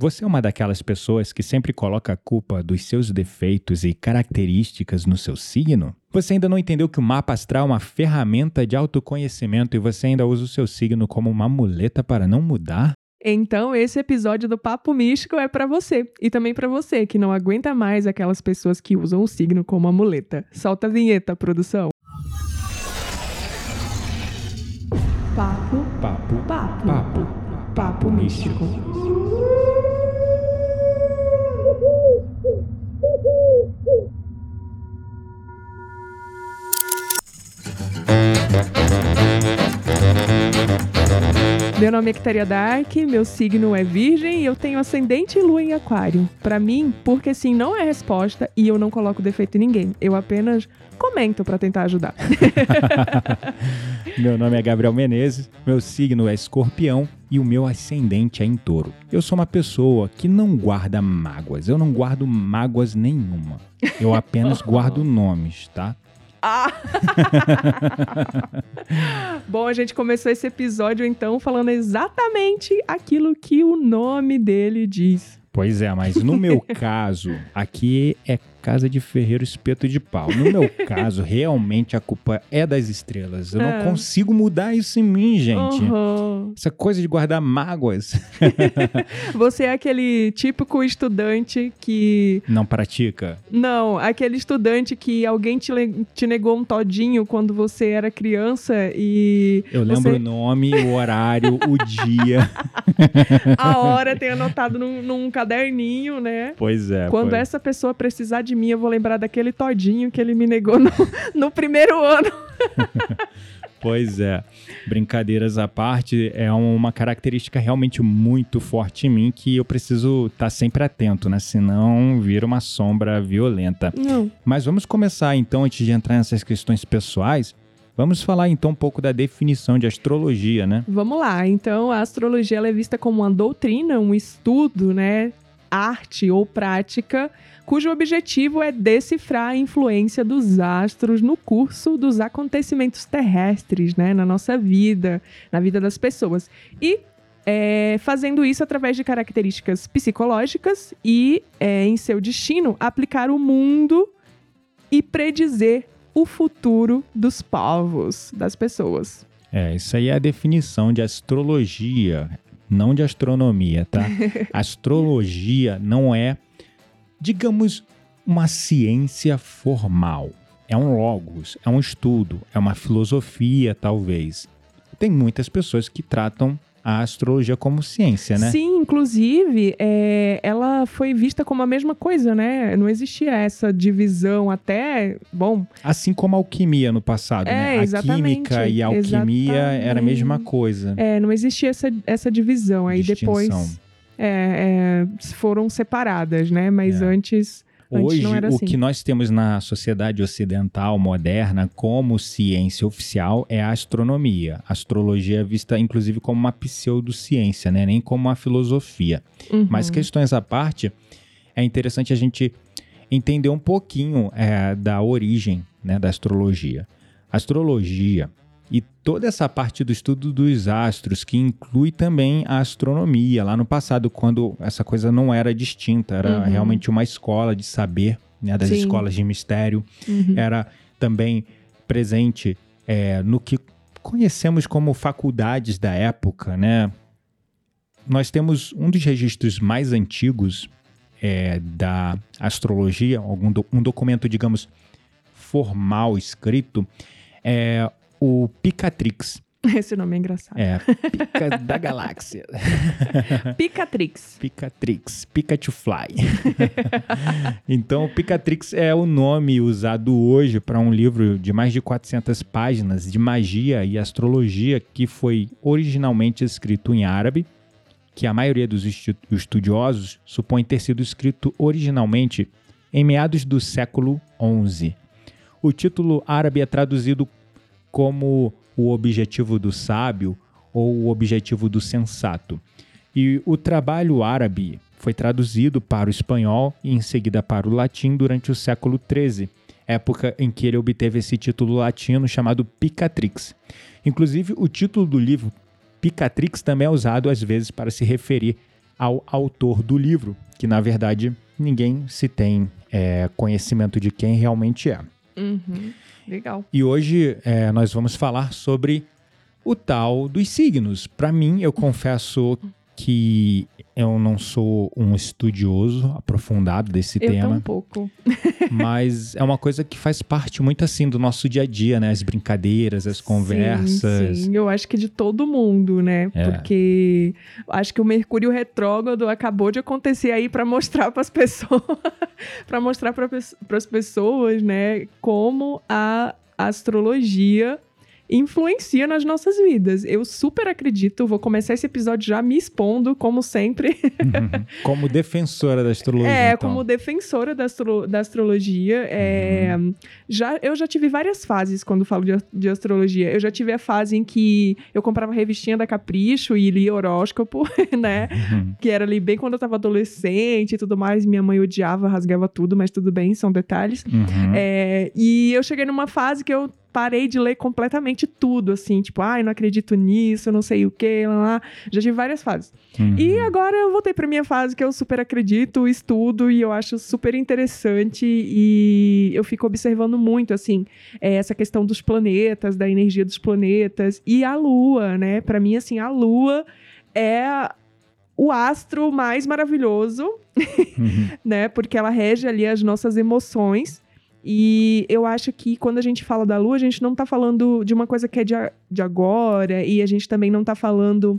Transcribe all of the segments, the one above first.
Você é uma daquelas pessoas que sempre coloca a culpa dos seus defeitos e características no seu signo? Você ainda não entendeu que o mapa astral é uma ferramenta de autoconhecimento e você ainda usa o seu signo como uma muleta para não mudar? Então, esse episódio do Papo Místico é para você e também para você que não aguenta mais aquelas pessoas que usam o signo como amuleta. Solta a vinheta, produção. Papo, Papo, papo, papo, papo místico. Meu nome é Kitaria Dark, meu signo é Virgem e eu tenho ascendente e lua em Aquário. Pra mim, porque sim não é resposta e eu não coloco defeito em ninguém. Eu apenas comento pra tentar ajudar. Meu nome é Gabriel Menezes, meu signo é escorpião e o meu ascendente é em touro. Eu sou uma pessoa que não guarda mágoas, eu não guardo mágoas nenhuma. Eu apenas guardo nomes, tá? Ah! Bom, a gente começou esse episódio então falando exatamente aquilo que o nome dele diz. Pois é, mas no meu caso, aqui é casa de ferreiro espeto de pau. No meu caso, realmente a culpa é das estrelas. Eu É. não consigo mudar isso em mim, gente. Uhum. Essa coisa de guardar mágoas Você é aquele típico estudante que. não pratica. Não, aquele estudante que alguém te, te negou um todinho quando você era criança e Eu lembro Você- o nome, o horário, o dia. a hora tem anotado num, num caderninho, né? Pois é. Quando pois- essa pessoa precisar de mim, eu vou lembrar daquele todinho que ele me negou no, no primeiro ano. Pois é. Brincadeiras à parte, é uma característica realmente muito forte em mim que eu preciso estar sempre atento, né? Senão vira uma sombra violenta. Não. Mas vamos começar então, antes de entrar nessas questões pessoais, vamos falar então um pouco da definição de astrologia, né? Vamos lá. Então, a astrologia ela é vista como uma doutrina, um estudo, né? Arte ou prática, cujo objetivo é decifrar a influência dos astros no curso dos acontecimentos terrestres, né? Na nossa vida, na vida das pessoas. E é, fazendo isso através de características psicológicas e, é, em seu destino, aplicar o mundo e predizer o futuro dos povos, das pessoas. É, isso aí é a definição de astrologia, não de astronomia, tá? astrologia não é, digamos, uma ciência formal. É um logos, é um estudo, é uma filosofia, talvez. Tem muitas pessoas que tratam a astrologia como ciência, né? Sim, inclusive, é, ela foi vista como a mesma coisa, né? Não existia essa divisão até. Bom, Assim como a alquimia no passado, É, né? A exatamente, química e a alquimia era a mesma exatamente. coisa. é, não existia essa, essa divisão. Aí Distinção. depois é, é, foram separadas, né? Mas É. antes. Hoje, era o assim. que nós temos na sociedade ocidental moderna como ciência oficial é a astronomia. A astrologia é vista, inclusive, como uma pseudociência, né? nem como uma filosofia. Uhum. Mas questões à parte, é interessante a gente entender um pouquinho é, da origem né, da astrologia. A astrologia e toda essa parte do estudo dos astros, que inclui também a astronomia, lá no passado, quando essa coisa não era distinta, era Uhum. realmente uma escola de saber, né, das Sim. escolas de mistério, Uhum. era também presente é, no que conhecemos como faculdades da época, né? Nós temos um dos registros mais antigos é, da astrologia, algum do- um documento, digamos, formal escrito, é o Picatrix. Esse nome é engraçado. É, Pica da Galáxia. Picatrix. Picatrix, Pikachu Fly. então, o Picatrix é o nome usado hoje para um livro de mais de 400 páginas de magia e astrologia que foi originalmente escrito em árabe, que a maioria dos estu- estudiosos supõe ter sido escrito originalmente em meados do século XI. O título árabe é traduzido como o objetivo do sábio ou o objetivo do sensato. E o trabalho árabe foi traduzido para o espanhol e em seguida para o latim durante o século XIII, época em que ele obteve esse título latino chamado Picatrix. Inclusive, o título do livro Picatrix também é usado às vezes para se referir ao autor do livro, que na verdade ninguém se tem é, conhecimento de quem realmente é. Uhum. Legal. E hoje é, nós vamos falar sobre o tal dos signos. Para mim, eu confesso que eu não sou um estudioso aprofundado desse Eu tema, pouco. mas é uma coisa que faz parte muito assim do nosso dia a dia, né? As brincadeiras, as conversas. Sim, sim, eu acho que de todo mundo, né? É. Porque acho que o Mercúrio retrógrado acabou de acontecer aí para mostrar para as pessoas, para mostrar para as pessoas, né, como a astrologia influencia nas nossas vidas. Eu super acredito, vou começar esse episódio já me expondo, como sempre. como defensora da astrologia. É, então. como defensora da, astro da astrologia. É, Uhum. já, eu já tive várias fases quando falo de, de astrologia. Eu já tive a fase em que eu comprava revistinha da Capricho e lia horóscopo, né? Uhum. Que era ali bem quando eu tava adolescente e tudo mais. Minha mãe odiava, rasgava tudo, mas tudo bem, são detalhes. Uhum. É, e eu cheguei numa fase que eu parei de ler completamente tudo, assim, tipo, ai, não acredito nisso, não sei o que, lá, lá. Já tive várias fases. Uhum. E agora eu voltei pra minha fase que eu super acredito, estudo e eu acho super interessante e eu fico observando muito, assim, é, essa questão dos planetas, da energia dos planetas e a Lua, né? Pra mim, assim, a Lua é o astro mais maravilhoso Uhum. né? Porque ela rege ali as nossas emoções. E eu acho que quando a gente fala da lua, a gente não tá falando de uma coisa que é de, a- de agora, e a gente também não tá falando.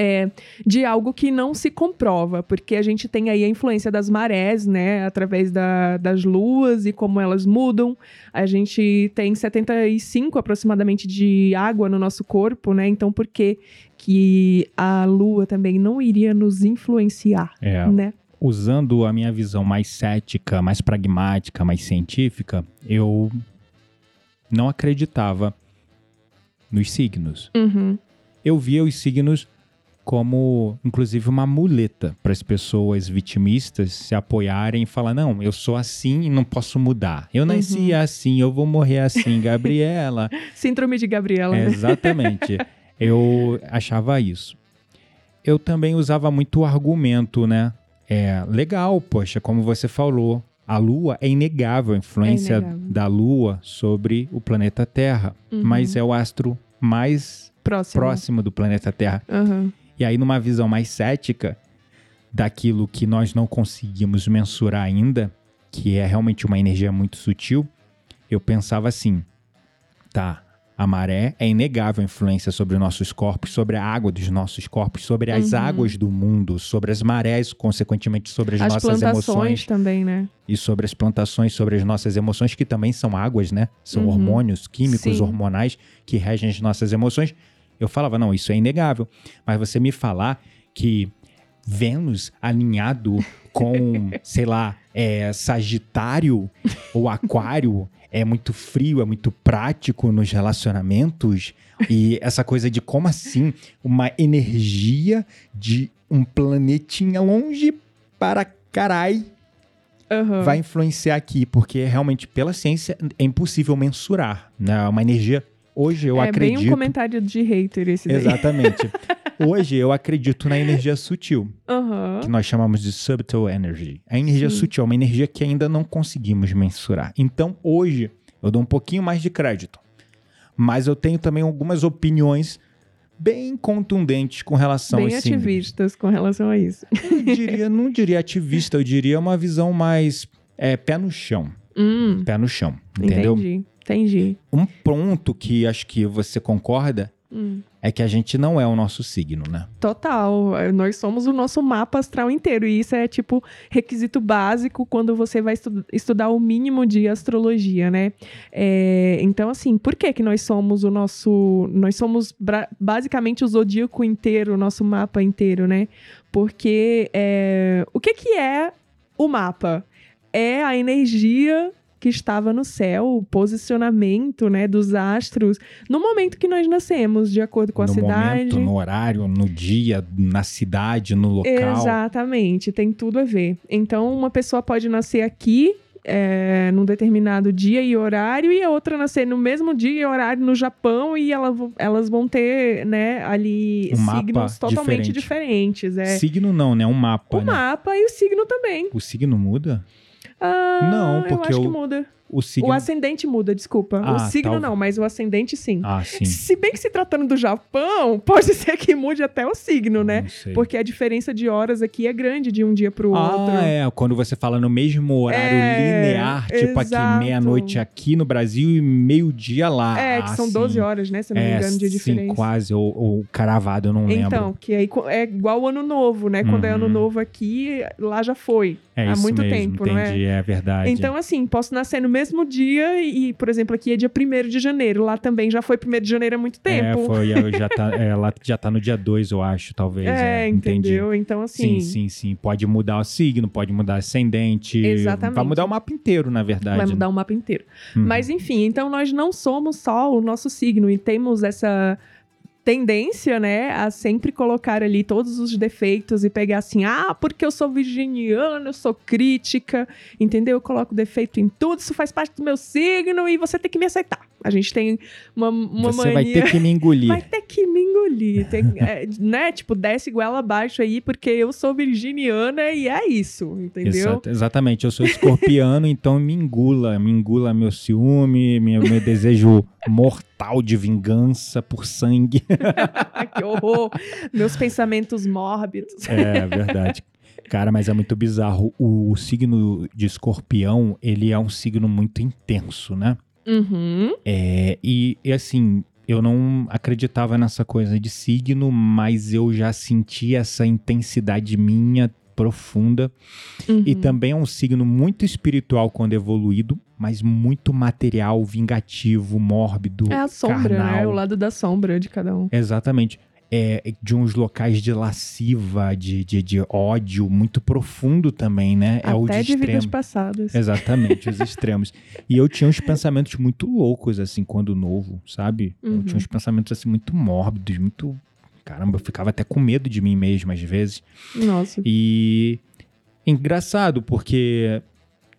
é, de algo que não se comprova, porque a gente tem aí a influência das marés, né, através da- das luas e como elas mudam. A gente tem 75 aproximadamente de água no nosso corpo, né? Então por que que a lua também não iria nos influenciar, É, né? Usando a minha visão mais cética, mais pragmática, mais científica, eu não acreditava nos signos. Uhum. Eu via os signos como, inclusive, uma muleta para as pessoas vitimistas se apoiarem e falar: não, eu sou assim e não posso mudar. Eu nasci assim, eu vou morrer assim, Gabriela. Síndrome de Gabriela. né? Exatamente. Eu achava isso. Eu também usava muito o argumento, né? É legal, poxa, como você falou, a Lua é inegável a influência É inegável. da Lua sobre o planeta Terra, Uhum. mas é o astro mais Próximo. próximo do planeta Terra. Aham. E aí, numa visão mais cética daquilo que nós não conseguimos mensurar ainda, que é realmente uma energia muito sutil, eu pensava assim: tá, a maré é inegável a influência sobre nossos corpos, sobre a água dos nossos corpos, sobre as Uhum. águas do mundo, sobre as marés, consequentemente sobre as, As nossas emoções também, né? e sobre as plantações, sobre as nossas emoções, que também são águas, né? São Uhum. hormônios químicos, Sim. hormonais que regem as nossas emoções. Eu falava, não, isso é inegável. Mas você me falar que Vênus alinhado com, sei lá, é, Sagitário ou Aquário é muito frio, é muito prático nos relacionamentos. E essa coisa de como assim uma energia de um planetinha longe para carai Aham. vai influenciar aqui, porque realmente pela ciência é impossível mensurar, né? Uma energia. Hoje eu é bem um acredito. comentário de hater esse daí. Exatamente. Hoje eu acredito na energia sutil, Aham. que nós chamamos de subtle energy. A energia Sim. sutil é uma energia que ainda não conseguimos mensurar. Então hoje eu dou um pouquinho mais de crédito. Mas eu tenho também algumas opiniões bem contundentes com relação Bem aos signos. ativistas com relação a isso. Eu diria, não diria ativista, eu diria uma visão mais é, pé no chão. Hum, Pé no chão, entendeu? entendi. Entendi. Um ponto que acho que você concorda Hum. É que a gente não é o nosso signo, né? Total. Nós somos o nosso mapa astral inteiro. E isso é, tipo, requisito básico quando você vai estu- estudar o mínimo de astrologia, né? É, então, assim, por que que nós somos o nosso... Nós somos basicamente o zodíaco inteiro, o nosso mapa inteiro, né? Porque é, o que que é o mapa? É a energia que estava no céu, o posicionamento, né, dos astros no momento que nós nascemos, de acordo com a no cidade. momento, no horário, no dia, na cidade, no local. Exatamente, tem tudo a ver. Então, uma pessoa pode nascer aqui é, num determinado dia e horário, e a outra nascer no mesmo dia e horário no Japão, e ela, elas vão ter, né, ali Um signos totalmente diferente. diferentes. É. Signo não, né? Um mapa, O né? mapa e o signo também. O signo muda? Ah, Não, eu porque que muda. O signo... O ascendente muda, desculpa. o Ah, signo tal- não, mas o ascendente sim. Ah, sim. Se bem que se tratando do Japão, pode ser que mude até o signo, né? Porque a diferença de horas aqui é grande de um dia pro outro. Ah, é. Quando você fala no mesmo horário É, linear, tipo aqui exato. meia-noite aqui no Brasil e meio-dia lá. É, que Ah, são sim. 12 horas, né? Se eu não me É, engano, de sim, diferença. quase. Ou, ou caravado, eu não lembro. Então, que aí é igual o ano novo, né? Quando é ano Uhum. novo aqui, lá já foi. é há muito mesmo, tempo, entendi, não é? é verdade. Então, assim, posso nascer no mesmo dia e, por exemplo, aqui é dia 1 de janeiro. Lá também já foi 1 de janeiro há muito tempo. É, foi, já tá, é, lá já tá no dia 2, eu acho, talvez. É, é, entendi. entendeu? Então, assim, Sim, sim, sim. Pode mudar o signo, pode mudar ascendente. Exatamente. Vai mudar o mapa inteiro, na verdade. vai né? mudar o mapa inteiro. Uhum. Mas enfim, então nós não somos só o nosso signo e temos essa tendência, né, a sempre colocar ali todos os defeitos e pegar assim, ah, porque eu sou virginiana, eu sou crítica, entendeu? Eu coloco defeito em tudo, isso faz parte do meu signo e você tem que me aceitar. A gente tem uma, uma Você mania... vai ter que me engolir. Vai ter que me engolir, tem- é, né? Tipo, desce goela abaixo aí, porque eu sou virginiana e é isso, entendeu? Exato- exatamente, eu sou escorpiano, então me engula, me engula meu ciúme, meu, meu desejo mortal de vingança por sangue. que horror! Meus pensamentos mórbidos. É verdade. Cara, mas é muito bizarro. O, signo de escorpião, ele é um signo muito intenso, né? Uhum. É, e, e assim, eu não acreditava nessa coisa de signo, mas eu já senti essa intensidade minha profunda. uhum. E também é um signo muito espiritual quando evoluído, mas muito material, vingativo, mórbido. É a sombra, carnal. né? O lado da sombra de cada um. Exatamente. É de uns locais de lasciva, de, de, de ódio muito profundo também, né? é o de Até de vidas passadas. Exatamente, os extremos. E eu tinha uns pensamentos muito loucos, assim, quando novo, sabe? Eu Uhum. tinha uns pensamentos, assim, muito mórbidos, muito. Caramba, eu ficava até com medo de mim mesmo, às vezes. Nossa. E engraçado, porque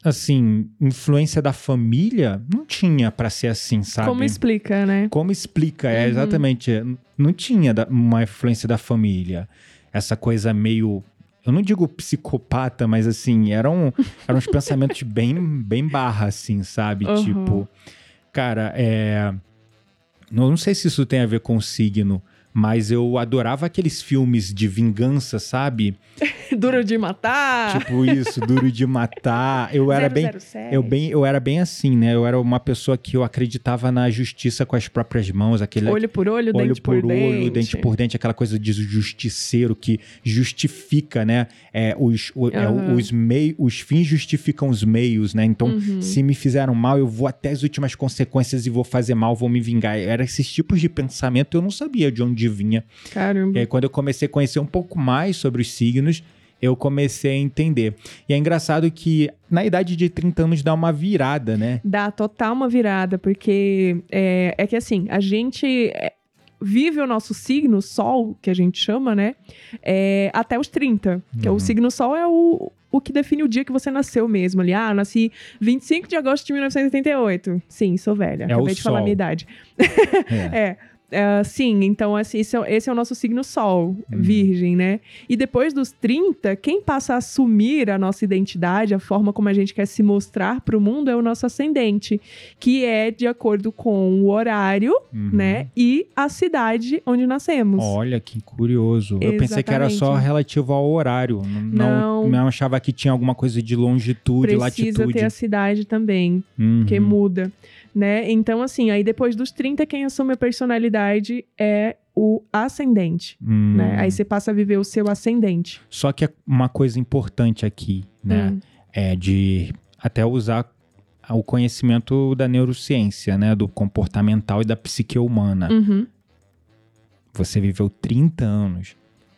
assim, influência da família não tinha pra ser assim, sabe? Como explica, né? Como explica, é Uhum. exatamente, não tinha uma influência da família. Essa coisa meio eu não digo psicopata, mas assim, eram, eram uns pensamentos bem, bem barra, assim, sabe? Uhum. Tipo, cara, é. Não, não sei se isso tem a ver com o signo, mas eu adorava aqueles filmes de vingança, sabe? Duro de matar. Tipo isso, duro de matar. Eu era bem. 007. Eu, bem, eu era bem assim, né? Eu era uma pessoa que eu acreditava na justiça com as próprias mãos, aquele Olho por olho, olho dente por por, olho, dente. dente por dente, aquela coisa de justiceiro que justifica, né? É, os, o- é, Aham. os, mei, os fins justificam os meios, né? Então, Uhum. se me fizeram mal, eu vou até as últimas consequências e vou fazer mal, vou me vingar. Era esses tipos de pensamento, eu não sabia de onde vinha. Caramba. E aí, quando eu comecei a conhecer um pouco mais sobre os signos, eu comecei a entender. E é engraçado que na idade de 30 anos dá uma virada, né? Dá total uma virada, porque é, é que assim, a gente é, vive o nosso signo, Sol, que a gente chama, né? é, até os 30. Que é Uhum. o signo Sol é o, o que define o dia que você nasceu mesmo ali. Ah, nasci 25 de agosto de 1988. Sim, sou velha. É o Acabei de falar a Sol. minha idade. É. É. é, sim, então assim, esse é, esse é o nosso signo Sol, Uhum. Virgem, né? E depois dos 30, quem passa a assumir a nossa identidade, a forma como a gente quer se mostrar para o mundo é o nosso ascendente, que é de acordo com o horário, Uhum. né? E a cidade onde nascemos. Olha que curioso. Eu pensei que era só Exatamente. relativo ao horário. Não, Não. não achava que tinha alguma coisa de longitude, Precisa latitude. ter a cidade também. Uhum. que muda, né? Então, assim, aí depois dos 30, quem assume a personalidade é o ascendente, Hum. né? Aí você passa a viver o seu ascendente. Só que é uma coisa importante aqui, né? Hum. É de até usar o conhecimento da neurociência, né? Do comportamental e da psique humana. Uhum. Você viveu 30 anos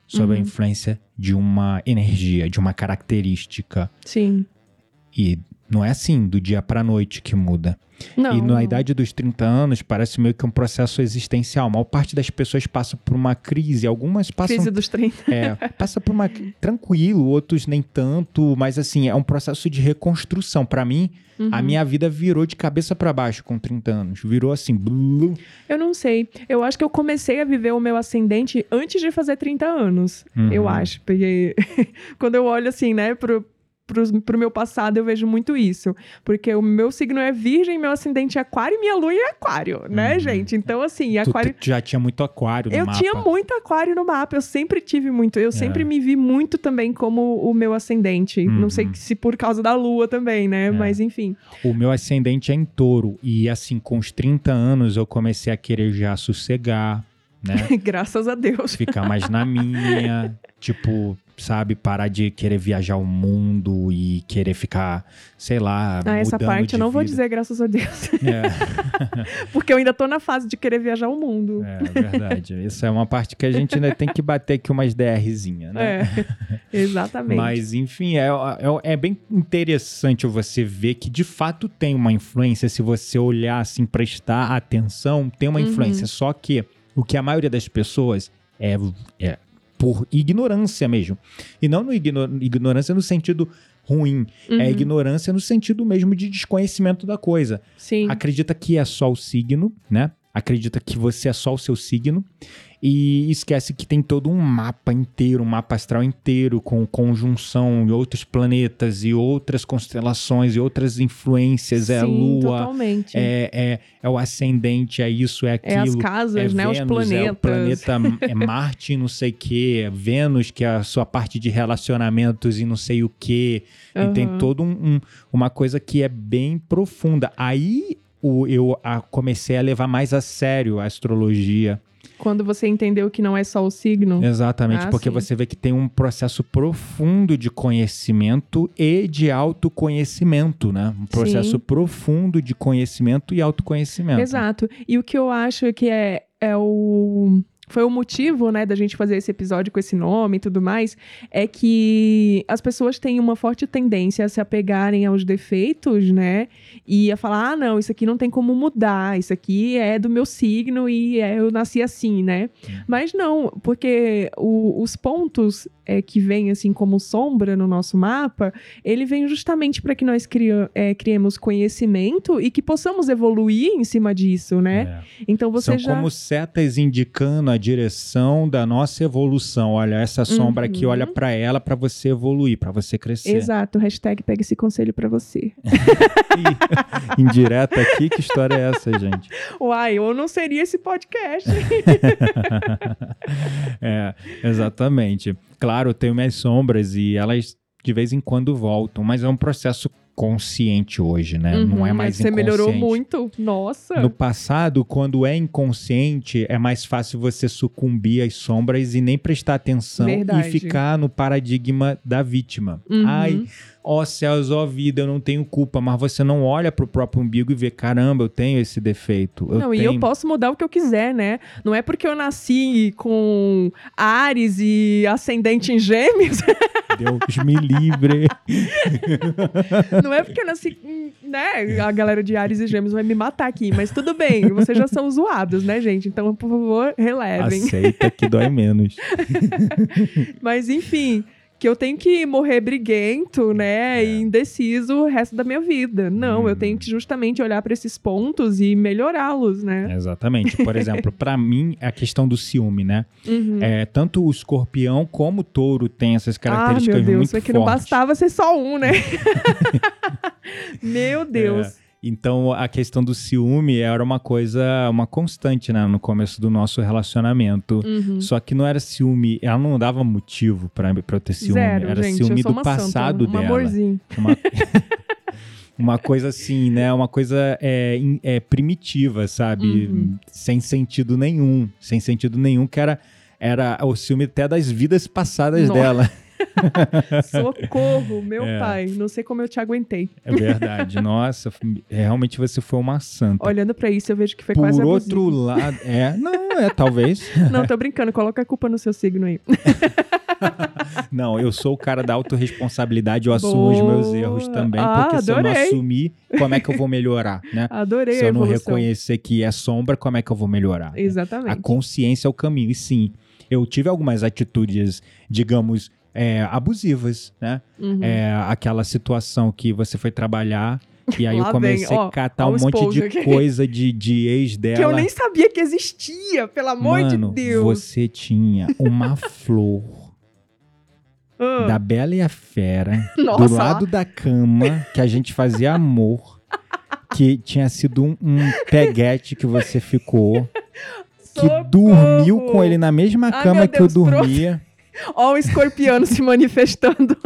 sob a Uhum. influência de uma energia, de uma característica. Sim. E Não é assim, do dia pra noite que muda. Não. E na idade dos 30 anos, parece meio que um processo existencial. A maior parte das pessoas passa por uma crise. Algumas passam. Crise dos 30. É, passa por uma. Tranquilo, outros nem tanto. Mas assim, é um processo de reconstrução. Pra mim, a Uhum. minha vida virou de cabeça pra baixo com 30 anos. Virou assim. blu. Eu não sei. Eu acho que eu comecei a viver o meu ascendente antes de fazer 30 anos. Uhum. Eu acho. Porque quando eu olho assim, né, pro, pro, pro meu passado, eu vejo muito isso. Porque o meu signo é virgem, meu ascendente é aquário e minha lua é aquário, né, Uhum. gente? Então, assim, aquário. tu já tinha muito aquário no Eu mapa. tinha muito aquário no mapa, eu sempre tive muito. Eu sempre É. me vi muito também como o meu ascendente. Não sei Uhum. se por causa da lua também, né? É. Mas enfim. O meu ascendente é em touro. E assim, com os 30 anos, eu comecei a querer já sossegar, né? Graças a Deus. Ficar mais na minha. tipo, sabe, parar de querer viajar o mundo e querer ficar, sei lá. Ah, essa parte de eu não vou vida. dizer graças a Deus. É, Porque eu ainda tô na fase de querer viajar o mundo. é verdade. Isso é uma parte que a gente ainda tem que bater aqui umas DRzinha, né? É, exatamente. Mas, enfim, é, é, é bem interessante você ver que de fato tem uma influência. Se você olhar assim, prestar atenção, tem uma Uhum. influência. Só que o que a maioria das pessoas é, é por ignorância mesmo. E não no igno- ignorância no sentido ruim, é Uhum, ignorância no sentido mesmo de desconhecimento da coisa. Sim. Acredita que é só o signo, né? Acredita que você é só o seu signo e esquece que tem todo um mapa inteiro, um mapa astral inteiro com conjunção de outros planetas e outras constelações e outras influências. é a Sim, lua, Totalmente. é, é, é o ascendente, é isso, é É as aquilo. casas, é né? Os Vênus, planetas. É o planeta é Marte, não sei o que, é Vênus, que é a sua parte de relacionamentos e não sei o que. E tem todo um, um- uma coisa que é bem profunda. Aí o, eu a- comecei a levar mais a sério a astrologia. Quando você entendeu que não é só o signo. Exatamente, Ah, porque sim. você vê que tem um processo profundo de conhecimento e de autoconhecimento, né? Um processo Sim. profundo de conhecimento e autoconhecimento. Exato. E o que eu acho que é, é o. Foi o motivo, né, da gente fazer esse episódio com esse nome e tudo mais, é que as pessoas têm uma forte tendência a se apegarem aos defeitos, né, e a falar, ah, não, isso aqui não tem como mudar, isso aqui é do meu signo e é, eu nasci assim, né. Mas não, porque o- os pontos é, que vêm, assim, como sombra no nosso mapa, ele vem justamente para que nós cria, é, criemos conhecimento e que possamos evoluir em cima disso, né? É. Então você São já. como setas indicando a direção da nossa evolução. Olha, essa sombra aqui, Uhum. olha pra ela pra você evoluir, pra você crescer. Exato, hashtag pega esse conselho pra você. Indireta aqui, que história é essa, gente? Uai, ou não seria esse podcast. é, exatamente. Claro, eu tenho minhas sombras e elas de vez em quando voltam, mas é um processo consciente hoje, né? Não é Uhum, mais Você melhorou inconsciente. muito. Nossa. No passado, quando é inconsciente, é mais fácil você sucumbir às sombras e nem prestar atenção Verdade. e ficar no paradigma da vítima. Uhum. Ai, ó céus, ó vida, eu não tenho culpa, mas você não olha pro próprio umbigo e vê, caramba, eu tenho esse defeito. Eu não, tenho... e eu posso mudar o que eu quiser, né? Não é porque eu nasci com Ares e ascendente em gêmeos, Deus me livre. não é porque eu nasci, né? A galera de Ares e gêmeos vai me matar aqui, mas tudo bem, vocês já são zoados, né, gente? Então, por favor, relevem. Aceita que dói menos. Mas enfim, que eu tenho que morrer briguento, né, É. e indeciso o resto da minha vida. Não, eu Hum. tenho que justamente olhar para esses pontos e melhorá-los, né? Exatamente. Por exemplo, pra mim, a questão do ciúme, né? Uhum. É, tanto o escorpião como o touro tem essas Ah, características meu Deus, muito é que não fortes. bastava ser só um, né? meu Deus. Então, a questão do ciúme era uma coisa, uma constante, né, no começo do nosso relacionamento. Uhum. Só que não era ciúme, ela não dava motivo pra eu ter ciúme. Zero, era gente, ciúme do passado santa, um dela. amorzinho. Uma, uma coisa assim, né? Uma coisa é, é, primitiva, sabe? Uhum. Sem sentido nenhum. Sem sentido nenhum, que era, era o ciúme até das vidas passadas Nossa. dela. Socorro, meu É. pai. Não sei como eu te aguentei. É verdade. Nossa, realmente você foi uma santa. Olhando pra isso, eu vejo que foi Por quase outro abusivo. lado, é, não, é talvez. Não, tô brincando. Coloca a culpa no seu signo aí. Não, eu sou o cara da autorresponsabilidade, eu assumo os meus erros Boa. também, Ah, porque se eu não assumir, como é que eu vou melhorar, né? Adorei Se a eu não reconhecer que é sombra, como é que eu vou melhorar? A Exatamente. consciência é o caminho. E sim, eu tive algumas atitudes, digamos, é, abusivas, né? Uhum. É, aquela situação que você foi trabalhar e aí Lá eu comecei vem, ó, a catar um monte de aqui. coisa de, de ex dela. Que eu nem sabia que existia, pelo amor Mano, de Deus. você tinha uma flor Ah, da Bela e a Fera do Nossa, lado da cama que a gente fazia amor. Que tinha sido um, um peguete que você ficou, que socorro. dormiu com ele na mesma Ai, cama meu que eu Deus, pronto. Ó o escorpiano se manifestando.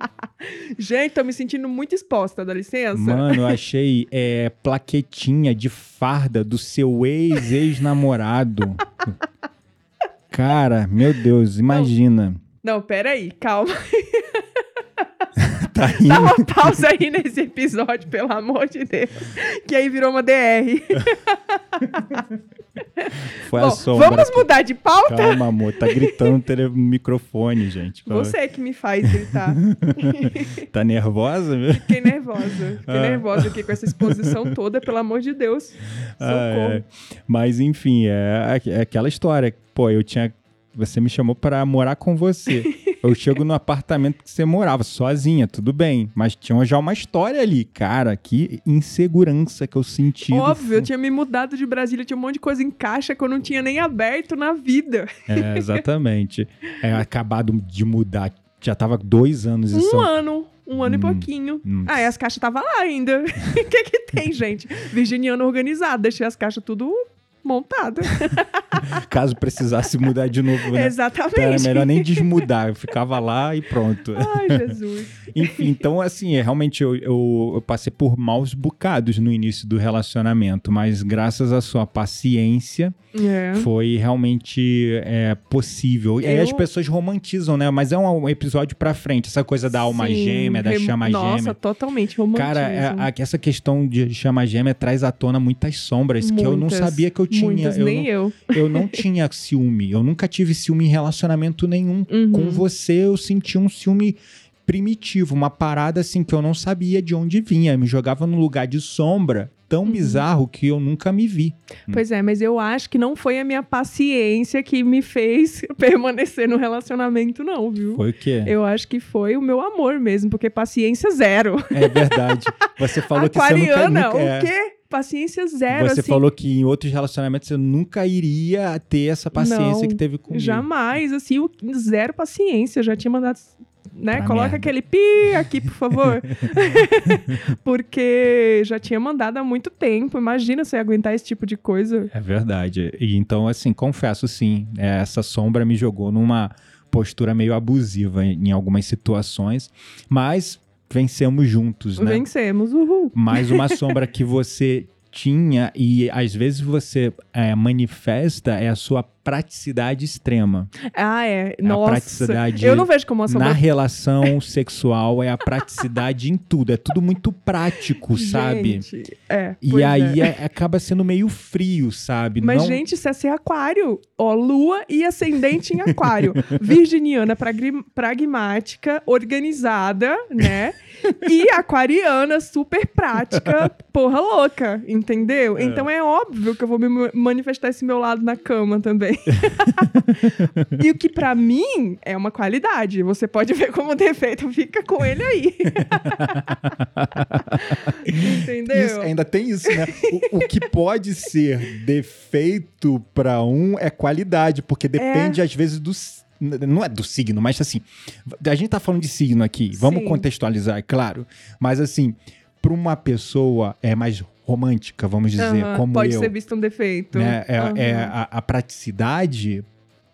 Gente, tô me sentindo muito exposta, dá licença? Mano, eu achei é, plaquetinha de farda do seu ex-ex-namorado. Cara, meu Deus, imagina. Não, peraí, calma. Tá Dá indo. uma pausa aí nesse episódio, pelo amor de Deus. Que aí virou uma DR. Foi a Bom, sombra. vamos mudar de pauta? Calma, amor, tá gritando no microfone, gente. Você que me faz gritar. Tá nervosa, meu? Fiquei nervosa. Fiquei Ah. nervosa aqui com essa exposição toda, pelo amor de Deus. Ah, Socorro. é. Mas enfim, é, é aquela história. Pô, eu tinha. Você me chamou pra morar com você. Eu chego no apartamento que você morava, sozinha, tudo bem. Mas tinha já uma história ali. Cara, que insegurança que eu senti. do Óbvio, eu tinha me mudado de Brasília, tinha um monte de coisa em caixa que eu não tinha nem aberto na vida. É, exatamente. É acabado de mudar. Já tava dois anos em Um São ano. Um ano e Hum, pouquinho. hum. Ah, e as caixas estavam lá ainda. O que que tem, gente? Virginiano organizado. Deixei as caixas tudo montado. Caso precisasse mudar de novo, né? Exatamente. Era melhor nem desmudar. Eu ficava lá e pronto. Ai, Jesus. Enfim, então assim, é, realmente eu, eu, eu passei por maus bocados no início do relacionamento, mas graças à sua paciência É. foi realmente é, possível. E aí as Eu- pessoas romantizam, né? Mas é um, episódio pra frente, essa coisa da alma Sim, gêmea, da rem- chama Nossa, gêmea. totalmente romântico. Cara, é- a- essa questão de chama gêmea traz à tona muitas sombras que eu não Muitas, sabia que eu tinha. Muitas, eu, nem não, eu. eu não tinha ciúme. Eu nunca tive ciúme em relacionamento nenhum. Uhum. Com você eu senti um ciúme primitivo, uma parada assim que eu não sabia de onde vinha, me jogava num lugar de sombra tão Uhum. bizarro que eu nunca me vi. Pois é, mas eu acho que não foi a minha paciência que me fez permanecer no relacionamento, não, viu? Foi o quê? Eu acho que foi o meu amor mesmo, porque paciência zero. É verdade. Você falou que você Aquariana, nunca, nunca é, o quê? Paciência zero, Você assim. falou que em outros relacionamentos você nunca iria ter essa paciência Não, que teve comigo. Jamais, assim, zero paciência. Já tinha mandado, né? Pra Coloca merda. aquele pi aqui, por favor. Porque já tinha mandado há muito tempo. Imagina você aguentar esse tipo de coisa. É verdade. E então, assim, confesso sim, é, essa sombra me jogou numa postura meio abusiva em algumas situações, mas vencemos juntos, né? Vencemos, uhul. Mais uma sombra que você tinha e às vezes você é, manifesta é a sua praticidade extrema. Ah, é. a Nossa. praticidade Eu não vejo como uma Na relação sexual é a praticidade em tudo. É tudo muito prático, sabe? Gente, é. E aí é. é- acaba sendo meio frio, sabe? Mas, Não- gente, isso é ser aquário. Ó, lua e ascendente em aquário. Virginiana pragmática, organizada, né? E aquariana super prática, porra louca, entendeu? Então é óbvio que eu vou me ma- manifestar esse meu lado na cama também. e o que pra mim é uma qualidade. Você pode ver como defeito, fica com ele aí. entendeu? Isso, ainda tem isso, né? O, o que pode ser defeito pra um é qualidade, porque depende às vezes do não é do signo, mas assim, a gente tá falando de signo aqui, vamos Sim. contextualizar, é claro, mas assim, pra uma pessoa é mais romântica, vamos dizer, Aham, como pode eu, ser visto um defeito. né? É, Aham. é a, a praticidade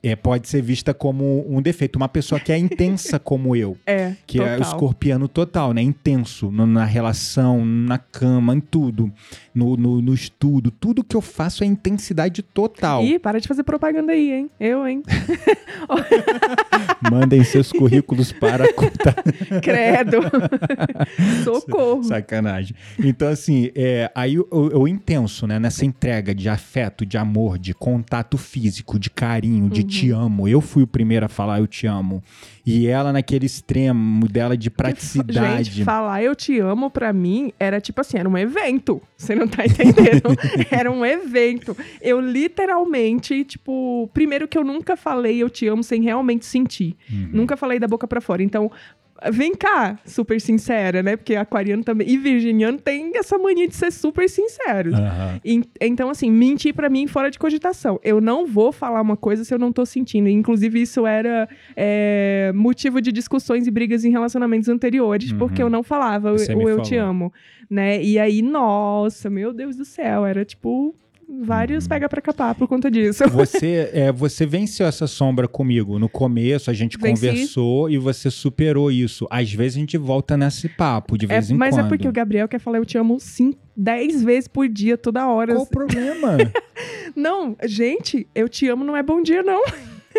é, pode ser vista como um defeito. Uma pessoa que é intensa como eu, É, que é o total. escorpiano total, né? Intenso no- na relação, na cama, em tudo. No, no, no estudo. Tudo que eu faço é intensidade total. Ih, para de fazer propaganda aí, hein? Eu, hein? Mandem seus currículos para contar. Credo. Socorro. Sacanagem. Então, assim, é, aí eu, eu intenso, né? Nessa entrega de afeto, de amor, de contato físico, de carinho, de Uhum. te amo. Eu fui o primeiro a falar eu te amo. E ela naquele extremo dela de praticidade. Gente, falar eu te amo pra mim era tipo assim, era um evento. Você não tá entendendo? era um evento. Eu literalmente, tipo, primeiro que eu nunca falei eu te amo sem realmente sentir. Uhum. Nunca falei da boca pra fora. Então, vem cá, super sincera, né? Porque aquariano também e virginiano tem essa mania de ser super sinceros. En- Então, assim, mentir pra mim fora de cogitação. Eu não vou falar uma coisa se eu não tô sentindo. Inclusive, isso era é, motivo de discussões e brigas em relacionamentos anteriores, Uhum. porque eu não falava o, Você me o eu te falou. amo, né? E aí, nossa, meu Deus do céu, era tipo vários pega pra capar por conta disso. Você, é, você venceu essa sombra comigo. No começo a gente Venci. conversou e você superou isso. Às vezes a gente volta nesse papo, de É, vez em mas quando. é porque o Gabriel quer falar eu te amo sim 10 vezes por dia, toda hora. Qual o problema? Não, gente, eu te amo não é bom dia, não.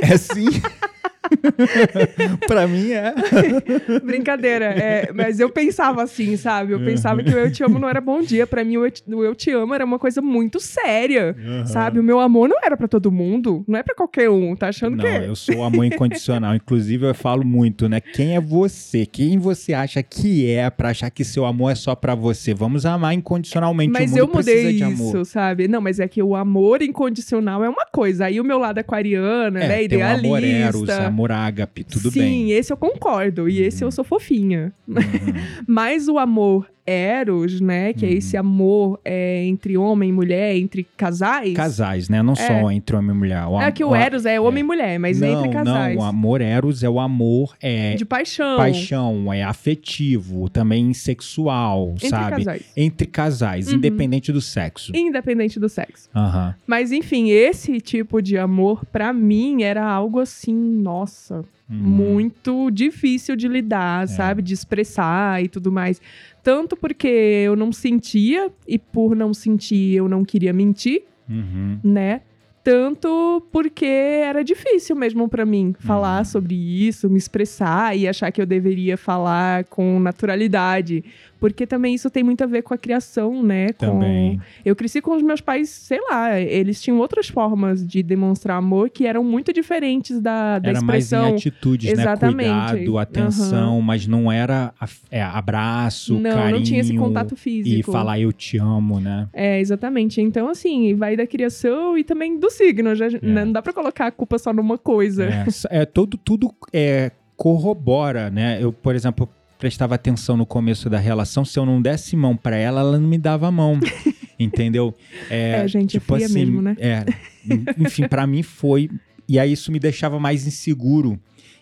é sim. pra mim é. Brincadeira. é, mas eu pensava assim, sabe? Eu pensava que o eu te amo não era bom dia. Pra mim, o eu, te- o eu te amo era uma coisa muito séria. Sabe? O meu amor não era pra todo mundo. Não é pra qualquer um. Tá achando Não, que. eu sou amor incondicional. Inclusive, eu falo muito, né? Quem é você? Quem você acha que é pra achar que seu amor é só pra você? Vamos amar incondicionalmente. Mas eu mudei isso, sabe? Não, mas é que o amor incondicional é uma coisa. Aí o meu lado aquariana, É, né? tem o Idealista. amor eros, amor ágape, tudo Sim, bem. esse eu concordo. E esse eu sou fofinha. Uhum. Mas o amor eros, né? Que é Uhum. esse amor é, entre homem e mulher, entre casais. Casais, né? Não só entre homem e mulher. O É que o eros é homem e mulher, mas não, entre casais. Não, o amor eros é o amor é De paixão. paixão, é afetivo, também sexual, Entre sabe? casais. Entre casais, Uhum. independente do sexo. Independente do sexo. Aham. Mas enfim, esse tipo de amor, pra mim, era algo assim, nossa, Uhum. muito difícil de É. lidar, sabe? De expressar e tudo mais. Tanto porque eu não sentia, e por não sentir, eu não queria mentir, Uhum. né? Tanto porque era difícil mesmo pra mim falar Uhum. sobre isso, me expressar e achar que eu deveria falar com naturalidade. Porque também isso tem muito a ver com a criação, né? Com... Também. Eu cresci com os meus pais, sei lá, eles tinham outras formas de demonstrar amor que eram muito diferentes da, da Era mais expressão. em atitudes, Exatamente. né? Cuidado, atenção, mas não era é, abraço, não, carinho. não tinha esse contato E físico. falar eu te amo, né? É, exatamente. Então, assim, vai da criação e também do signo. Já, né, Não dá pra colocar a culpa só numa coisa. É, é, todo, tudo é, corrobora, né? Eu, por exemplo, prestava atenção no começo da relação. Se eu não desse mão pra ela, ela não me dava a mão. entendeu? É, gente, é fria mesmo, né? É, enfim, pra mim foi. E aí isso me deixava mais inseguro.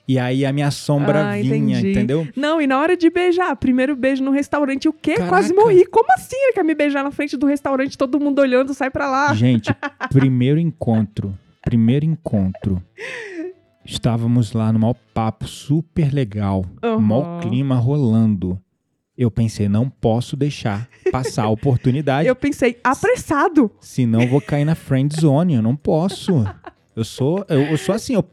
E aí a minha sombra Ah, vinha, entendi. entendeu? Não, e na hora de beijar, primeiro beijo no restaurante, o quê? Caraca. Quase morri. Como assim ele quer me beijar na frente do restaurante, todo mundo olhando, sai pra lá? Gente, primeiro encontro. Primeiro encontro. Estávamos lá no maior papo super legal. Aham. Mó clima rolando. Eu pensei, não posso deixar passar a oportunidade, Eu pensei, apressado. senão vou cair na friend zone. Eu não posso. Eu sou, eu, eu sou assim, eu,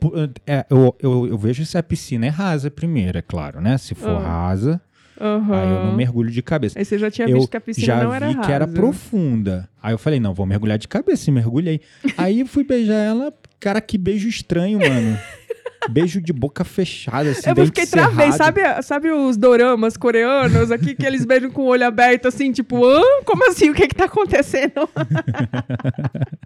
é, eu, eu, eu vejo se a piscina é rasa primeiro, é claro, né? Se for Ah. rasa, Aham. aí eu não mergulho de cabeça. Aí você já tinha eu visto que a piscina já não era vi que era rasa. profunda. Aí eu falei, não, vou mergulhar de cabeça. E mergulhei. Aí eu fui beijar ela. Cara, que beijo estranho, mano. Beijo de boca fechada, assim, Eu fiquei travei, sabe, sabe os doramas coreanos aqui que eles beijam com o olho aberto, assim, tipo, Hã? como assim? O que que tá acontecendo?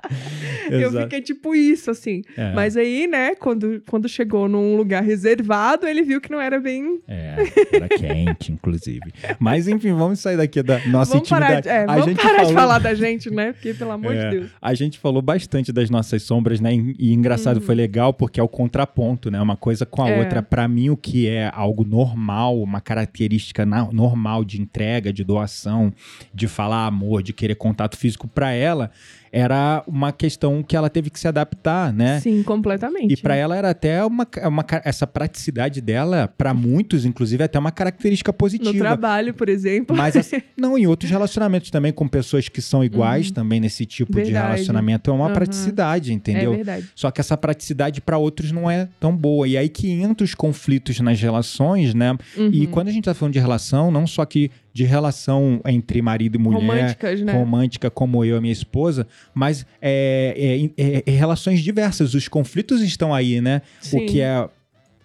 eu fiquei tipo isso, assim. É. Mas aí, né, quando, quando chegou num lugar reservado, ele viu que não era bem. É, era quente, inclusive. Mas enfim, vamos sair daqui da nossa vamos parar, intimidade. de, é, a vamos parar de falou- falar da gente, né? Porque, pelo amor É, de Deus. A gente falou bastante das nossas sombras, né? E, e engraçado, foi legal porque é o contraponto, né? Uma coisa com a. É. outra. Pra mim, o que é algo normal, uma característica na- normal de entrega, de doação, de falar amor, de querer contato físico pra ela, era uma questão que ela teve que se adaptar, né? Sim, completamente. E pra ela era até uma, uma essa praticidade dela, pra muitos, inclusive, é até uma característica No positiva. trabalho, por exemplo. Mas não, em outros relacionamentos também, com pessoas que são iguais também nesse tipo de Uhum. Verdade. relacionamento, é uma Aham. praticidade, É entendeu? verdade. Só que essa praticidade para outros não é tão boa. E aí que entra os conflitos nas relações, né? E Uhum. quando a gente tá falando de relação, não só que de relação entre marido e mulher, Românticas, né? romântica como eu e minha esposa, mas é, é, é- é relações diversas. Os conflitos estão aí, né? Sim. O que é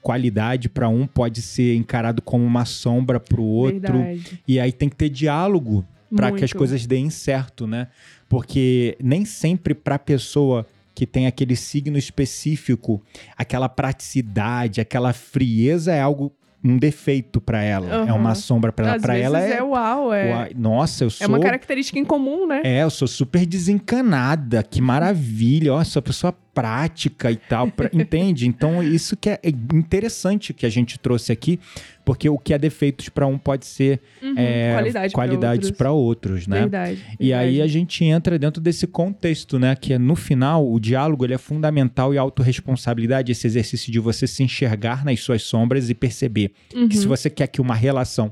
qualidade para um pode ser encarado como uma sombra para o outro. Verdade. E aí tem que ter diálogo para que as coisas deem certo, né? Porque nem sempre para a pessoa que tem aquele signo específico, aquela praticidade, aquela frieza é algo um defeito para ela, é Aham. uma sombra para ela. Às Para vezes ela é, é, uau, é, nossa, eu sou é uma característica em comum, né? é, eu sou super desencanada, que maravilha, ó, sou pessoa prática e tal, pra- entende? Então isso que é interessante que a gente trouxe aqui, porque o que é defeitos para um pode ser Uhum, é, qualidade qualidades outros. para outros, né? Verdade. E aí a verdade. gente entra dentro desse contexto, né? Que é no final, o diálogo ele é fundamental e a autorresponsabilidade, esse exercício de você se enxergar nas suas sombras e perceber Uhum. que se você quer que uma relação,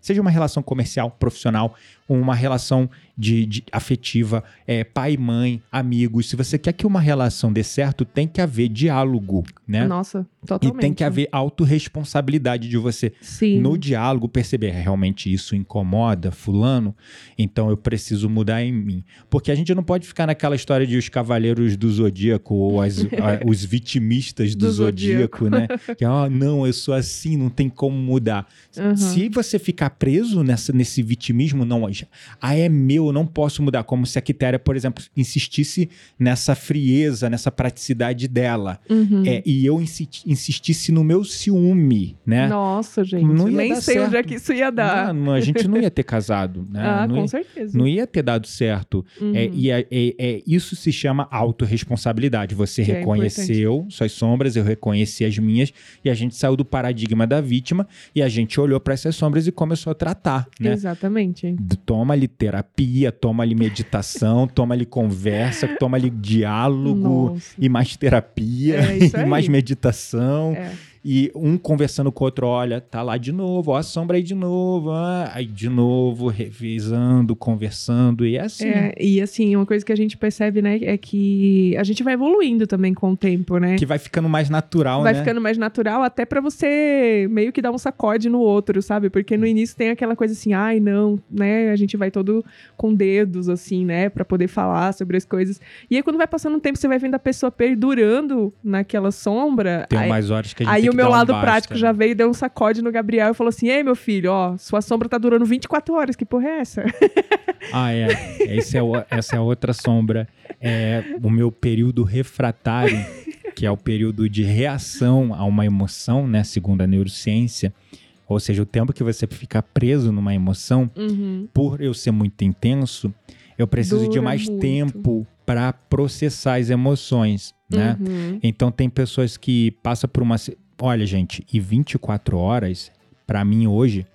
seja uma relação comercial, profissional, uma relação de, de- afetiva, é, pai, mãe, amigos, se você quer que uma relação dê certo, tem que haver diálogo, né? Nossa, E totalmente. tem que haver autorresponsabilidade de você Sim. no diálogo perceber "É, realmente isso incomoda fulano, então eu preciso mudar em mim. Porque a gente não pode ficar naquela história de os cavaleiros do zodíaco ou as- a- os vitimistas do, Do zodíaco, né? Que, ah, não, eu sou assim, não tem como mudar. Aham. Se você ficar preso nessa, nesse vitimismo, não, ah, é meu, eu não posso mudar. Como se a Quitéria, por exemplo, insistisse nessa frieza, nessa praticidade dela. Uhum. É, e eu insi- insistisse no meu ciúme, né? Nossa, gente. Não ia nem sei onde é certo. que isso ia dar. Não, não, a gente não ia ter casado, né? ah, não, com ia, certeza. não ia ter dado certo. Uhum. É, e é, é- é- isso se chama autorresponsabilidade. Você Que é reconheceu suas sombras, eu reconheci as minhas, e a gente saiu do paradigma da vítima e a gente olhou para essas sombras e começou a tratar, né? Exatamente. Toma ali terapia, toma ali meditação, toma ali conversa, toma ali diálogo Nossa. e mais terapia É e mais meditação. É. E um conversando com o outro, olha, tá lá de novo, ó, a sombra aí de novo, ah, aí de novo, revisando, conversando, e é assim. É, e assim, uma coisa que a gente percebe, né, é que a gente vai evoluindo também com o tempo, né? Que vai ficando mais natural, vai né? ficando mais natural até pra você meio que dar um sacode no outro, sabe? Porque no início tem aquela coisa assim, ai, não, né? A gente vai todo com dedos, assim, né? Pra poder falar sobre as coisas. E aí, quando vai passando um tempo, você vai vendo a pessoa perdurando naquela sombra. Tem aí, umas horas que a gente aí o meu um lado basta, prático né? já veio e deu um sacode no Gabriel e falou assim: Ei, meu filho, ó, sua sombra tá durando 24 horas, que porra é essa? Ah, é. Esse é o- essa é a outra sombra. É o meu período refratário, que é o período de reação a uma emoção, né? Segundo a neurociência. Ou seja, o tempo que você fica preso numa emoção, Uhum. por eu ser muito intenso, eu preciso de Dura mais muito. tempo para processar as emoções, né? Uhum. Então tem pessoas que passam por uma. Olha, gente, e 24 horas, pra mim hoje,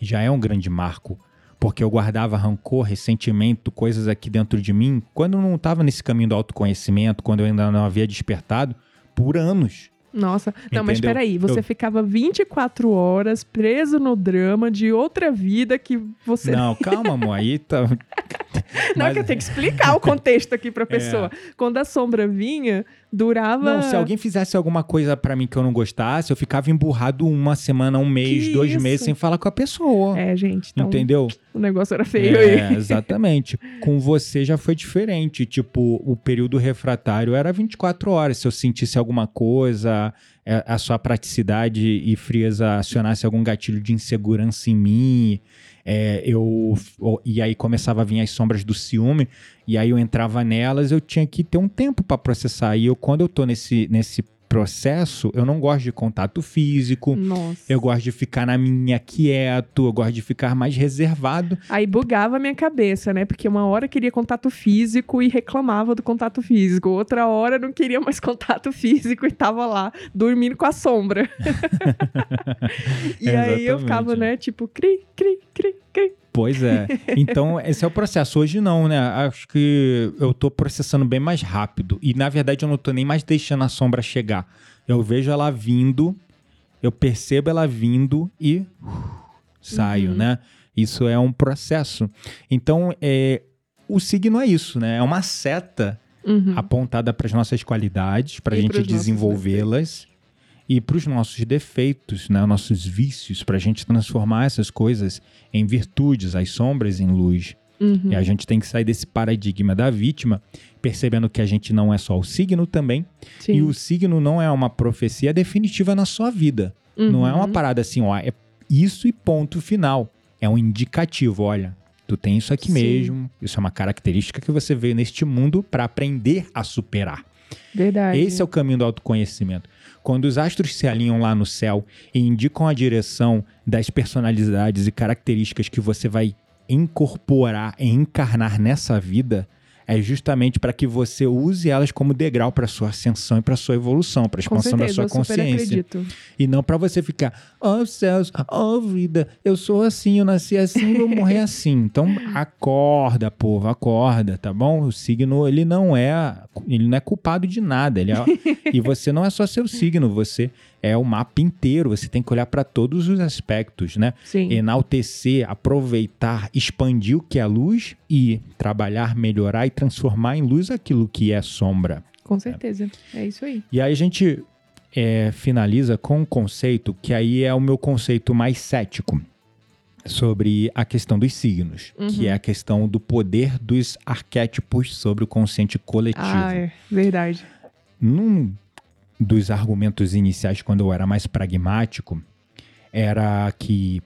já é um grande marco. Porque eu guardava rancor, ressentimento, coisas aqui dentro de mim, quando eu não estava nesse caminho do autoconhecimento, quando eu ainda não havia despertado, por anos. Nossa, não, mas Entendeu? peraí, você Eu- ficava 24 horas preso no drama de outra vida que você. Não, calma, amor, aí tá. Não, é Mas- que eu tenho que explicar o contexto aqui pra pessoa. Quando a sombra vinha, durava. Não, se alguém fizesse alguma coisa pra mim que eu não gostasse, eu ficava emburrado uma semana, um mês, Que dois isso? meses sem falar com a pessoa. É, gente, então Entendeu? o negócio era feio É, aí. exatamente. Com você já foi diferente. Tipo, o período refratário era 24 horas. Se eu sentisse alguma coisa, é, a sua praticidade e frieza acionasse algum gatilho de insegurança em mim, é, eu. E aí começava a vir as sombras do ciúme, e aí eu entrava nelas, eu tinha que ter um tempo para processar. E eu, quando eu tô nesse, nesse processo, eu não gosto de contato físico. Nossa. Eu gosto de ficar na minha quieto, eu gosto de ficar mais reservado. Aí bugava a minha cabeça, né? Porque uma hora queria contato físico e reclamava do contato físico. Outra hora não queria mais contato físico e tava lá, dormindo com a sombra. e aí eu ficava, né? Tipo, cri, cri. Pois é. Então, esse é o processo. Hoje não, né? Acho que eu tô processando bem mais rápido. E, na verdade, eu não tô nem mais deixando a sombra chegar. Eu vejo ela vindo, eu percebo ela vindo e uh, saio, Uhum. né? Isso é um processo. Então, é, o signo é isso, né? É uma seta Uhum. apontada para as nossas qualidades, para a gente desenvolvê-las. E para os nossos defeitos, né, nossos vícios, para a gente transformar essas coisas em virtudes, as sombras em luz. Uhum. E a gente tem que sair desse paradigma da vítima, percebendo que a gente não é só o signo também, Sim. e o signo não é uma profecia definitiva na sua vida. Não é uma Uhum. parada assim, ó, é isso e ponto final. É um indicativo, olha, tu tem isso aqui Sim. mesmo, isso é uma característica que você veio neste mundo para aprender a superar. Verdade. Esse é o caminho do autoconhecimento. Quando os astros se alinham lá no céu e indicam a direção das personalidades e características que você vai incorporar e encarnar nessa vida, é justamente para que você use elas como degrau para sua ascensão e para sua evolução, para expansão da certeza, sua eu super consciência. E não para você ficar, oh céus, oh vida, eu sou assim, eu nasci assim, vou morrer assim. Então acorda, povo, acorda, tá bom? O signo, ele não é, ele não é culpado de nada, ele é, e você não é só seu signo, você é o mapa inteiro, você tem que olhar para todos os aspectos, né? Sim. Enaltecer, aproveitar, expandir o que é luz e trabalhar, melhorar e transformar em luz aquilo que é sombra. Com certeza. É isso aí. E aí a gente é, finaliza com um conceito que aí é o meu conceito mais cético sobre a questão dos signos, Uhum. que é a questão do poder dos arquétipos sobre o consciente coletivo. Ah, é. Verdade. Num dos argumentos iniciais, quando eu era mais pragmático, era que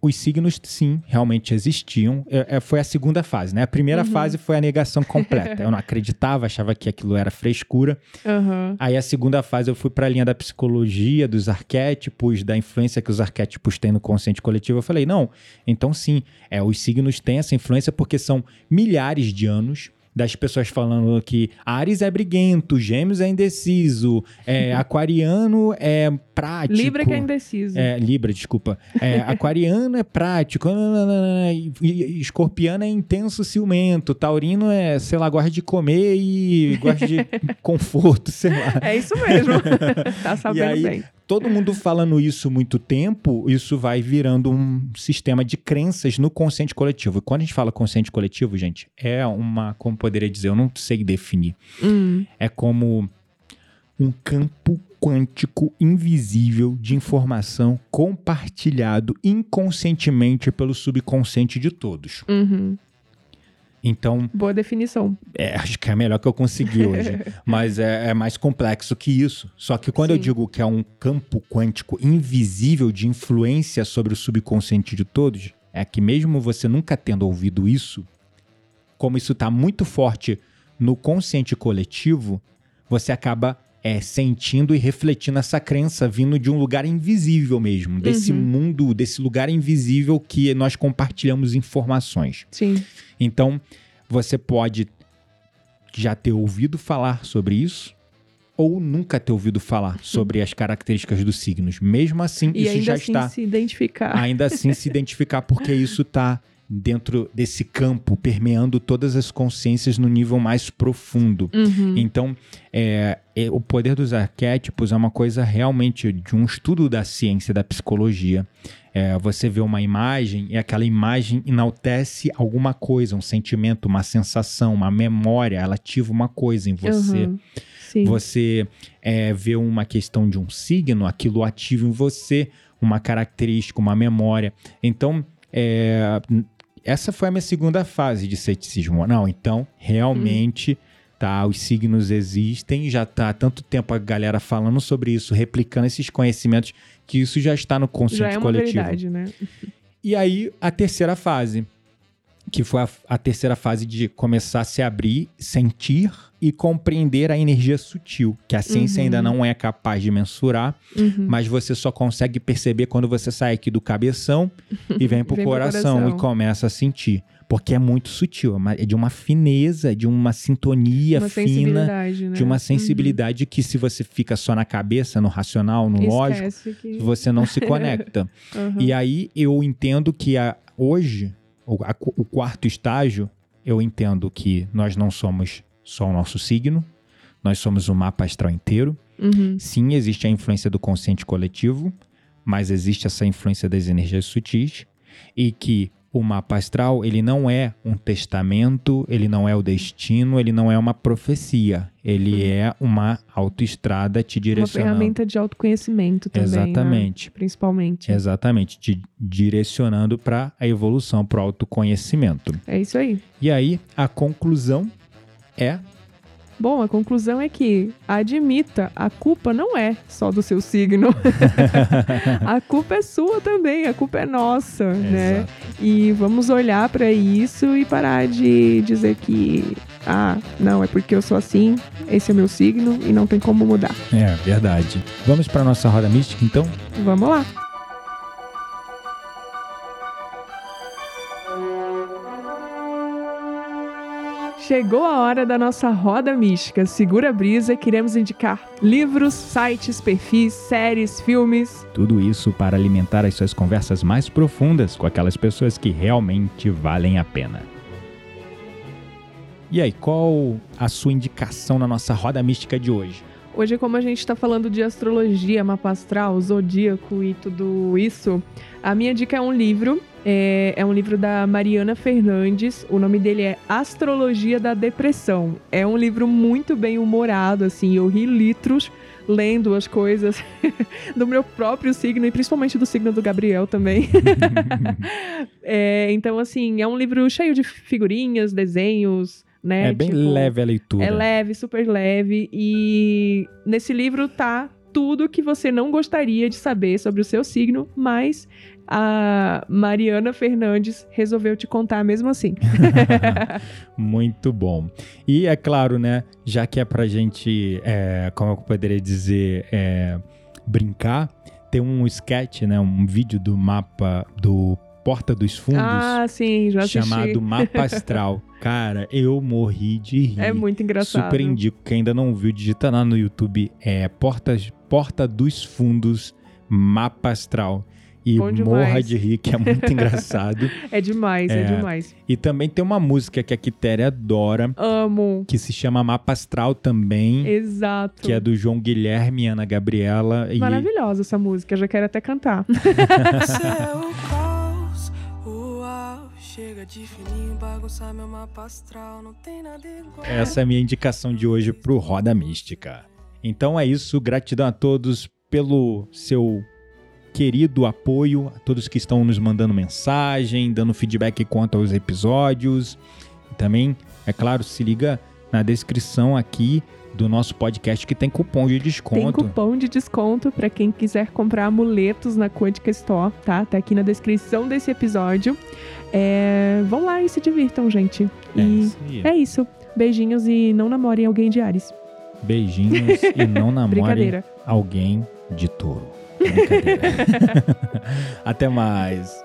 os signos, sim, realmente existiam. É, é, foi a segunda fase, né? A primeira Uhum. fase foi a negação completa. eu não acreditava, achava que aquilo era frescura. Aham. Aí a segunda fase eu fui para a linha da psicologia, dos arquétipos, da influência que os arquétipos têm no consciente coletivo. Eu falei, não, então sim, é, os signos têm essa influência porque são milhares de anos das pessoas falando que Ares é briguento, Gêmeos é indeciso, é, Aquariano é prático. Libra que é indeciso. É, Libra, desculpa. É, aquariano é prático, escorpiano é intenso ciumento, taurino é, sei lá, gosta de comer e gosta de conforto, sei lá. É isso mesmo. tá sabendo aí, bem. Todo mundo falando isso muito tempo, isso vai virando um sistema de crenças no consciente coletivo. E quando a gente fala consciente coletivo, gente, é uma, como poderia dizer, eu não sei definir. Hum, É como um campo quântico invisível de informação compartilhado inconscientemente pelo subconsciente de todos. uhum. Então, Boa definição. é, acho que é a melhor que eu consegui hoje. Mas é, é mais complexo que isso. Só que quando eu Sim. digo que é um campo quântico invisível de influência sobre o subconsciente de todos, é que mesmo você nunca tendo ouvido isso, como isso está muito forte no consciente coletivo, você acaba é, sentindo e refletindo essa crença vindo de um lugar invisível mesmo, desse Uhum. mundo, desse lugar invisível que nós compartilhamos informações. Sim. Então, você pode já ter ouvido falar sobre isso ou nunca ter ouvido falar sobre as características dos signos. Mesmo assim, E isso ainda já assim está. se identificar. Ainda assim, se identificar, porque isso está dentro desse campo, permeando todas as consciências no nível mais profundo. Uhum. Então, é, é, o poder dos arquétipos é uma coisa realmente de um estudo da ciência, da psicologia. É, você vê uma imagem e aquela imagem enaltece alguma coisa, um sentimento, uma sensação, uma memória, ela ativa uma coisa em você. Uhum. Você é, vê uma questão de um signo, aquilo ativa em você uma característica, uma memória. Então, é, essa foi a minha segunda fase de ceticismo. Não, então, realmente, tá, os signos existem, já tá há tanto tempo a galera falando sobre isso, replicando esses conhecimentos, que isso já está no Já consciente é uma coletivo. verdade, né? E aí, a terceira fase, que foi a, a terceira fase de começar a se abrir, sentir e compreender a energia sutil, que a ciência Uhum. ainda não é capaz de mensurar, Uhum. mas você só consegue perceber quando você sai aqui do cabeção e vem pro Vem pro coração, coração. e começa a sentir. Porque é muito sutil, é é de uma fineza, de uma sintonia uma fina, né? de uma sensibilidade que se você fica só na cabeça, no racional, no Uhum. lógico, Esquece que... você não se conecta. Uhum. E aí eu entendo que a- hoje, o, a- o quarto estágio, eu entendo que nós não somos só o nosso signo, nós somos o mapa astral inteiro. Uhum. Sim, existe a influência do consciente coletivo, mas existe essa influência das energias sutis e que o mapa astral, ele não é um testamento, ele não é o destino, ele não é uma profecia. Ele Uhum. é uma autoestrada te Uma direcionando. ferramenta de autoconhecimento também. né? Exatamente. Principalmente. Exatamente, te direcionando para a evolução, para o autoconhecimento. É isso aí. E aí, a conclusão é Bom, a conclusão é que admita, a culpa não é só do seu signo. a culpa é sua também, a culpa é nossa, né? Exato. E vamos olhar pra isso e parar de dizer que ah, não, é porque eu sou assim, esse é o meu signo e não tem como mudar. É, verdade. Vamos para nossa roda mística, então? Vamos lá. Chegou a hora da nossa roda mística. Segura a brisa, queremos indicar livros, sites, perfis, séries, filmes. Tudo isso para alimentar as suas conversas mais profundas com aquelas pessoas que realmente valem a pena. E aí, qual a sua indicação na nossa roda mística de hoje? Hoje, como a gente está falando de astrologia, mapa astral, zodíaco e tudo isso, a minha dica é um livro. É, é um livro da Mariana Fernandes. O nome dele é Astrologia da Depressão. É um livro muito bem humorado, assim. Eu ri litros lendo as coisas do meu próprio signo e principalmente do signo do Gabriel também. É, então, assim, é um livro cheio de figurinhas, desenhos, né? É bem Tipo, leve a leitura. é leve, super leve. E nesse livro tá tudo que você não gostaria de saber sobre o seu signo, mas a Mariana Fernandes resolveu te contar mesmo assim. Muito bom. E é claro, né? Já que é pra gente, é, como eu poderia dizer, é, brincar, tem um sketch, né? Um vídeo do mapa do Porta dos Fundos. ah, sim, já assisti. chamado Mapa Astral. Cara, eu morri de rir. É muito engraçado. Super indico. Quem ainda não viu, digita lá no YouTube. É Portas, Porta dos Fundos Mapa Astral. E morra de rir, que é muito engraçado. É demais, é. É. demais. E também tem uma música que a Quitéria adora, Amo. que se chama Mapa Astral também, Exato. que é do João Guilherme e Ana Gabriela. E Maravilhosa essa música, já quero até cantar. Céu caos, uau, chega de fininho, bagunçar meu mapa astral, não tem nada igual. essa é a minha indicação de hoje pro Roda Mística. Então é isso, gratidão a todos pelo seu querido apoio, a todos que estão nos mandando mensagem, dando feedback quanto aos episódios. E também, é claro, se liga na descrição aqui do nosso podcast que tem cupom de Tem desconto. cupom de desconto para quem quiser comprar amuletos na Quântica Store, tá? Tá aqui na descrição desse episódio. É, Vão lá e se divirtam, gente. É E isso aí. é isso. Beijinhos e não namorem alguém de Ares. Beijinhos e não Brincadeira. alguém de touro. Até mais.